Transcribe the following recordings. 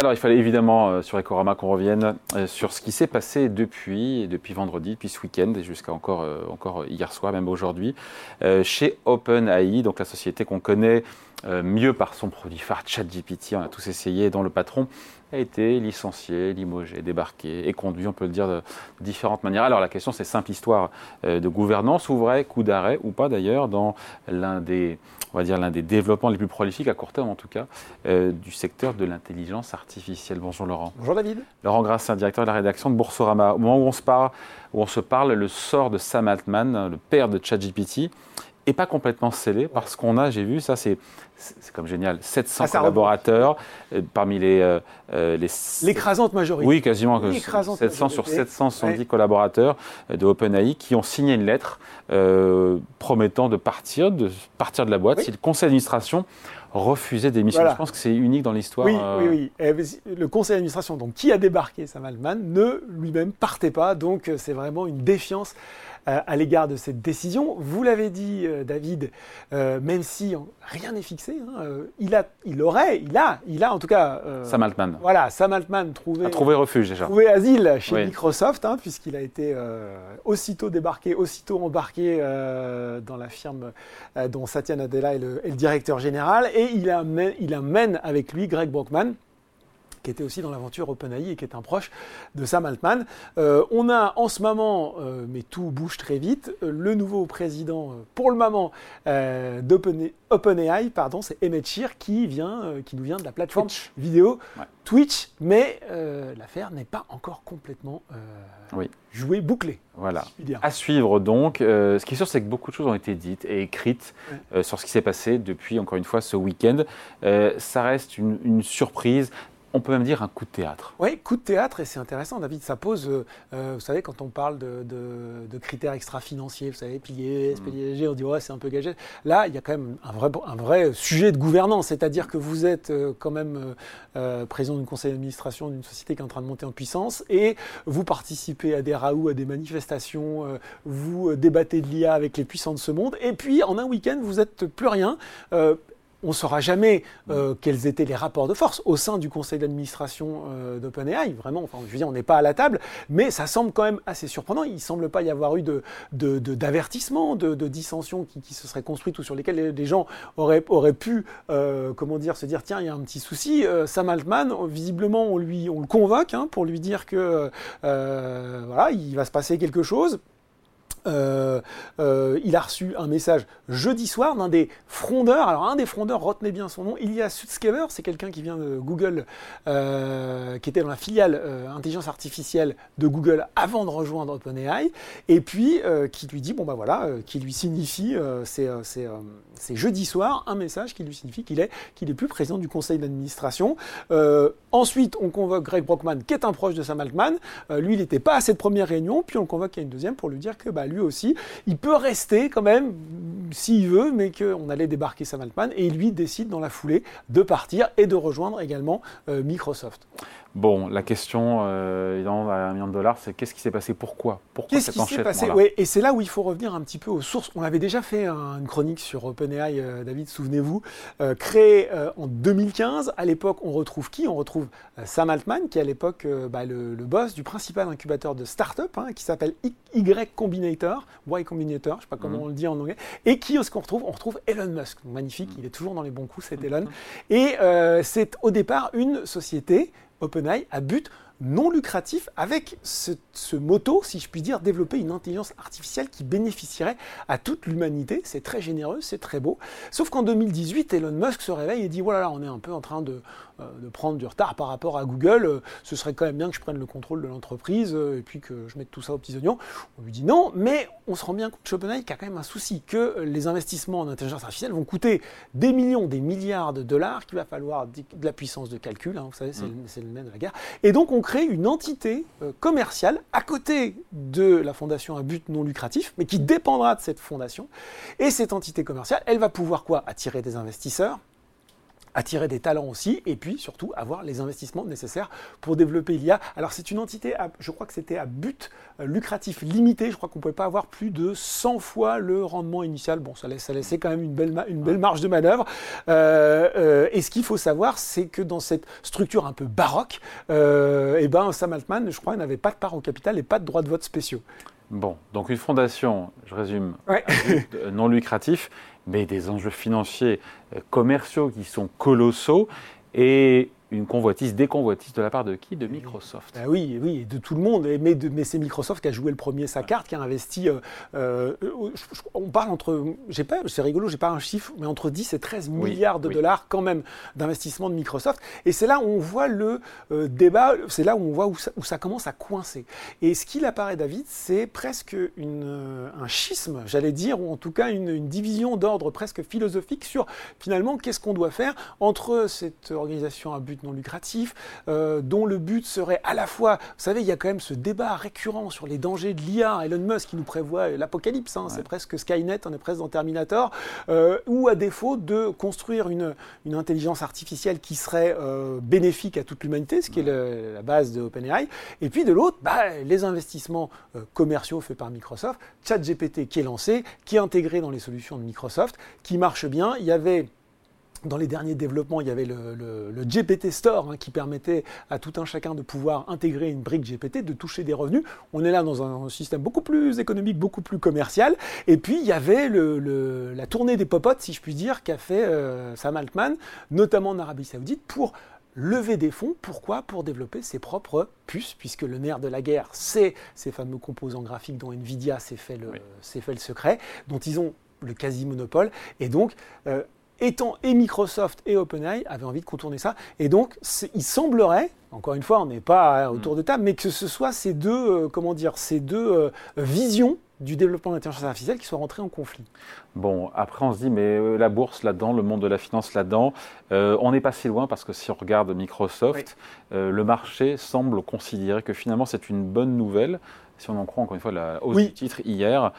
Alors, il fallait évidemment euh, sur Ecorama qu'on revienne euh, sur ce qui s'est passé depuis, depuis vendredi, depuis ce week-end et jusqu'à encore, euh, encore hier soir, même aujourd'hui, chez OpenAI, donc la société qu'on connaît mieux par son produit phare ChatGPT. On a tous essayé, dont le patron a été licencié, limogé, débarqué et conduit, on peut le dire, de, différentes manières. Alors la question, c'est simple histoire de gouvernance, ouvrait coup d'arrêt ou pas d'ailleurs, dans l'un des on va dire, l'un des développements les plus prolifiques, à court terme en tout cas, euh, du secteur de l'intelligence artificielle. Bonjour Laurent. Bonjour David. Laurent Grassin, directeur de la rédaction de Boursorama. Au moment où on se parle, où on se parle le sort de Sam Altman, le père de ChatGPT, et pas complètement scellé parce qu'on a, j'ai vu, ça c'est comme génial, 700 ah, collaborateurs euh, parmi les, euh, euh, les l'écrasante majorité. Oui, quasiment 700 sur 770 collaborateurs de OpenAI qui ont signé une lettre promettant de partir, de partir de la boîte. Si le conseil d'administration refusait d'émission. Je pense que c'est unique dans l'histoire. Oui, oui, oui. Eh, le conseil d'administration, donc qui a débarqué Sam Altman, ne lui-même partait pas. Donc c'est vraiment une défiance euh, à l'égard de cette décision. Vous l'avez dit, euh, David, euh, même si rien n'est fixé, hein, il, a, il aurait, il a, il a en tout cas. Sam Altman. Voilà, Sam Altman trouvé, a trouvé refuge déjà. Trouvé asile chez Microsoft, hein, puisqu'il a été aussitôt débarqué, aussitôt embarqué dans la firme dont Satya Nadella est le, est le, directeur général, et il amène, il amène avec lui Greg Brockman qui était aussi dans l'aventure OpenAI et qui est un proche de Sam Altman. Euh, on a en ce moment, euh, mais tout bouge très vite, euh, le nouveau président, pour le moment, d'OpenAI, pardon, c'est Emmett Shear, qui, vient, qui nous vient de la plateforme vidéo Twitch, mais l'affaire n'est pas encore complètement jouée, bouclée. Voilà. à suivre donc. ce qui est sûr, c'est que beaucoup de choses ont été dites et écrites sur ce qui s'est passé depuis, encore une fois, ce week-end. ça reste une, une surprise on peut même dire un coup de théâtre. Oui, coup de théâtre, et c'est intéressant, David. Ça pose, euh, euh, vous savez, quand on parle de, critères extra-financiers, vous savez, piliers, SPDG, mm. on dit, ouais, c'est un peu gagé. Là, il y a quand même un vrai, un vrai sujet de gouvernance, c'est-à-dire que vous êtes euh, quand même président d'une conseil d'administration d'une société qui est en train de monter en puissance, et vous participez à des raouts, à des manifestations, vous débattez de l'IA avec les puissants de ce monde, et puis en un week-end, vous n'êtes plus rien on ne saura jamais euh, quels étaient les rapports de force au sein du conseil d'administration euh, d'OpenAI. Vraiment, enfin, je veux dire, on n'est pas à la table, mais ça semble quand même assez surprenant. Il ne semble pas y avoir eu de, d'avertissement, de, de, dissensions qui, se seraient construites ou sur lesquelles les, gens auraient, auraient pu, euh, comment dire, se dire tiens, il y a un petit souci. Sam Altman, visiblement, on, lui, on le convoque hein, pour lui dire que voilà, il va se passer quelque chose. Euh, euh, il a reçu un message jeudi soir d'un des frondeurs. Alors, un des frondeurs, retenez bien son nom, Ilya Sutskever, c'est quelqu'un qui vient de Google, euh, qui était dans la filiale intelligence artificielle de Google avant de rejoindre OpenAI, et puis qui lui dit, bon bah voilà, qui lui signifie, c'est jeudi soir, un message qui lui signifie qu'il est, qu'il est plus président du conseil d'administration. ensuite, on convoque Greg Brockman, qui est un proche de Sam Altman. lui, il n'était pas à cette première réunion, puis on le convoque à une deuxième pour lui dire que bah, lui aussi. Il peut rester quand même, s'il veut, mais qu'on allait débarquer Sam Altman, et lui décide dans la foulée de partir et de rejoindre également euh, Microsoft. Bon, la question, euh, évidemment, à un million de dollars, c'est qu'est-ce qui s'est passé Pourquoi? Pourquoi Qu'est-ce qui s'est passé? Et c'est là où il faut revenir un petit peu aux sources. On avait déjà fait une chronique sur OpenAI, euh, David, souvenez-vous, euh, créé euh, en 2015. À l'époque, on retrouve qui? On retrouve Sam Altman, qui est à l'époque bah, le, boss du principal incubateur de start-up, hein, qui s'appelle Y Combinator, Y Combinator, je ne sais pas comment mhm. on le dit en anglais, et qui est-ce qu'on retrouve On retrouve Elon Musk, magnifique, il est toujours dans les bons coups, c'est mhm. Elon. Et c'est au départ une société OpenAI à but non lucratif avec ce, ce, motto, si je puis dire, développer une intelligence artificielle qui bénéficierait à toute l'humanité. C'est très généreux, c'est très beau. Sauf qu'en 2018, Elon Musk se réveille et dit voilà, on est un peu en train de, euh, de, prendre du retard par rapport à Google. Euh, ce serait quand même bien que je prenne le contrôle de l'entreprise euh, et puis que je mette tout ça aux petits oignons. On lui dit non, mais on se rend bien compte OpenAI qu'il y a quand même un souci, que les investissements en intelligence artificielle vont coûter des millions, des milliards de dollars, qu'il va falloir de la puissance de calcul. Hein, vous savez, c'est le, le même de la guerre. Et donc on crée une entité euh, commerciale à côté de la fondation à but non lucratif, mais qui dépendra de cette fondation. Et cette entité commerciale, elle va pouvoir quoi? Attirer des investisseurs, attirer des talents aussi, et puis surtout avoir les investissements nécessaires pour développer l'IA. Alors c'est une entité, je crois que c'était à but euh, lucratif limité, je crois qu'on ne pouvait pas avoir plus de 100 fois le rendement initial. Bon, ça, laisse, ça laissait quand même une belle, une belle marge de manœuvre. Euh, euh, et ce qu'il faut savoir, c'est que dans cette structure un peu baroque, euh, eh ben, Sam Altman, je crois, n'avait pas de part au capital et pas de droits de vote spéciaux. Bon, donc une fondation, je résume, non lucratif, mais des enjeux financiers, commerciaux qui sont colossaux. Et une convoitise, des convoitises de la part de qui? De Microsoft. Ah oui, oui, de tout le monde. Mais, mais c'est Microsoft qui a joué le premier sa carte, qui a investi. Euh, euh, on parle entre, j'ai pas, c'est rigolo, j'ai pas un chiffre, mais entre 10 et 13 milliards de dollars quand même d'investissement de Microsoft. Et c'est là où on voit le euh, débat, c'est là où on voit où ça, commence à coincer. Et ce qu'il apparaît, David, c'est presque une, un schisme, j'allais dire, ou en tout cas une, une division d'ordre presque philosophique sur finalement qu'est-ce qu'on doit faire entre cette organisation à but non lucratif, euh, dont le but serait à la fois, vous savez, il y a quand même ce débat récurrent sur les dangers de l'IA, Elon Musk qui nous prévoit l'apocalypse, hein, c'est presque Skynet, on est presque dans Terminator, euh, ou à défaut de construire une, une intelligence artificielle qui serait euh, bénéfique à toute l'humanité, ce qui est la base de OpenAI, et puis de l'autre, bah, les investissements commerciaux faits par Microsoft, ChatGPT qui est lancé, qui est intégré dans les solutions de Microsoft, qui marche bien, il y avait dans les derniers développements, il y avait le, GPT Store hein, qui permettait à tout un chacun de pouvoir intégrer une brique GPT, de toucher des revenus. On est là dans un système beaucoup plus économique, beaucoup plus commercial. Et puis il y avait la tournée des popotes, si je puis dire, qu'a fait euh, Sam Altman, notamment en Arabie Saoudite, pour lever des fonds. Pourquoi? Pour développer ses propres puces, puisque le nerf de la guerre, c'est ces fameux composants graphiques dont Nvidia s'est fait, fait, le secret, dont ils ont le quasi-monopole. Et donc, euh, étant et Microsoft et OpenAI avaient envie de contourner ça. Et donc, il semblerait, encore une fois, on n'est pas autour de table, mais que ce soit ces deux, euh, comment dire, ces deux euh, visions du développement de l'intelligence artificielle qui soient rentrées en conflit. Bon, après on se dit, mais euh, la bourse là-dedans, le monde de la finance là-dedans, on n'est pas si loin parce que si on regarde Microsoft, le marché semble considérer que finalement c'est une bonne nouvelle si on en croit encore une fois la hausse du titre hier,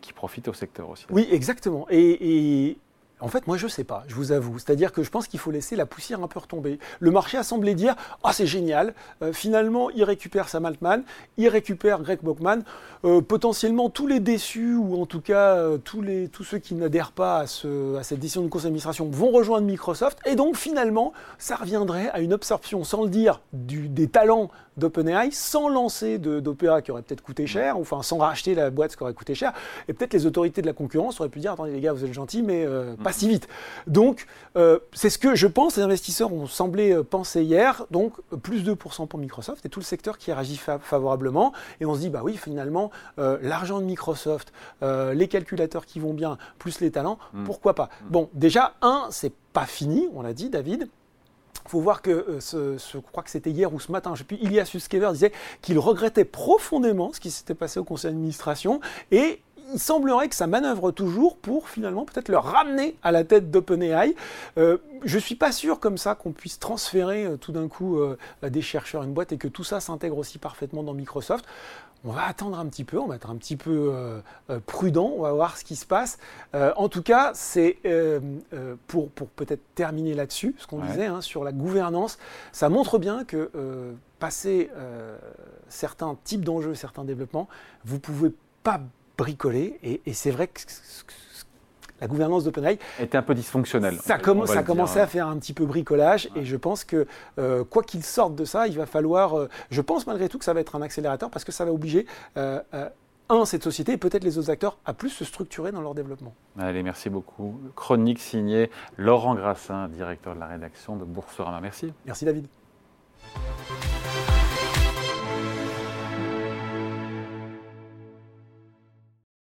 qui profite au secteur aussi. Oui, exactement. et, en fait, moi, je ne sais pas, je vous avoue. C'est-à-dire que je pense qu'il faut laisser la poussière un peu retomber. Le marché a semblé dire Ah, c'est génial. Euh, finalement, il récupère Sam Altman, il récupère Greg Bockman. Euh, potentiellement, tous les déçus, ou en tout cas euh, tous, ceux qui n'adhèrent pas à, ce, à cette décision de conseil d'administration, vont rejoindre Microsoft. Et donc, finalement, ça reviendrait à une absorption, sans le dire, des talents d'OpenAI sans lancer d'opéra qui aurait peut-être coûté cher, ou enfin sans racheter la boîte qui aurait coûté cher. Et peut-être les autorités de la concurrence auraient pu dire attendez les gars, vous êtes gentils, mais euh, pas si vite. Donc euh, c'est ce que je pense, les investisseurs ont semblé euh, penser hier. Donc plus 2% pour Microsoft et tout le secteur qui réagit favorablement. Et on se dit bah oui, finalement, l'argent de Microsoft, les calculateurs qui vont bien, plus les talents, mm. pourquoi pas? Mm. Bon, déjà, un, c'est pas fini, on l'a dit, David. Il faut voir que, euh, ce, je crois que c'était hier ou ce matin, je sais plus, Ilias Suskever disait qu'il regrettait profondément ce qui s'était passé au conseil d'administration et il semblerait que ça manœuvre toujours pour finalement peut-être le ramener à la tête d'OpenAI. Euh, je ne suis pas sûr comme ça qu'on puisse transférer euh, tout d'un coup à des chercheurs une boîte et que tout ça s'intègre aussi parfaitement dans Microsoft on va attendre un petit peu, on va être un petit peu euh, euh, prudent, on va voir ce qui se passe. Euh, en tout cas, c'est pour, pour peut-être terminer là-dessus, ce qu'on disait hein, sur la gouvernance, ça montre bien que passer certains types d'enjeux, certains développements, vous ne pouvez pas bricoler, et, et c'est vrai que la gouvernance d'OpenAI était un peu dysfonctionnelle. Ça, a commencé à faire un petit peu bricolage et je pense que euh, quoi qu'il sorte de ça, il va falloir. Euh, je pense malgré tout que ça va être un accélérateur parce que ça va obliger. Euh, un, cette société et peut-être les autres acteurs à plus se structurer dans leur développement. Allez, merci beaucoup. Chronique signée Laurent Grassin, directeur de la rédaction de Boursorama. Merci. Merci David.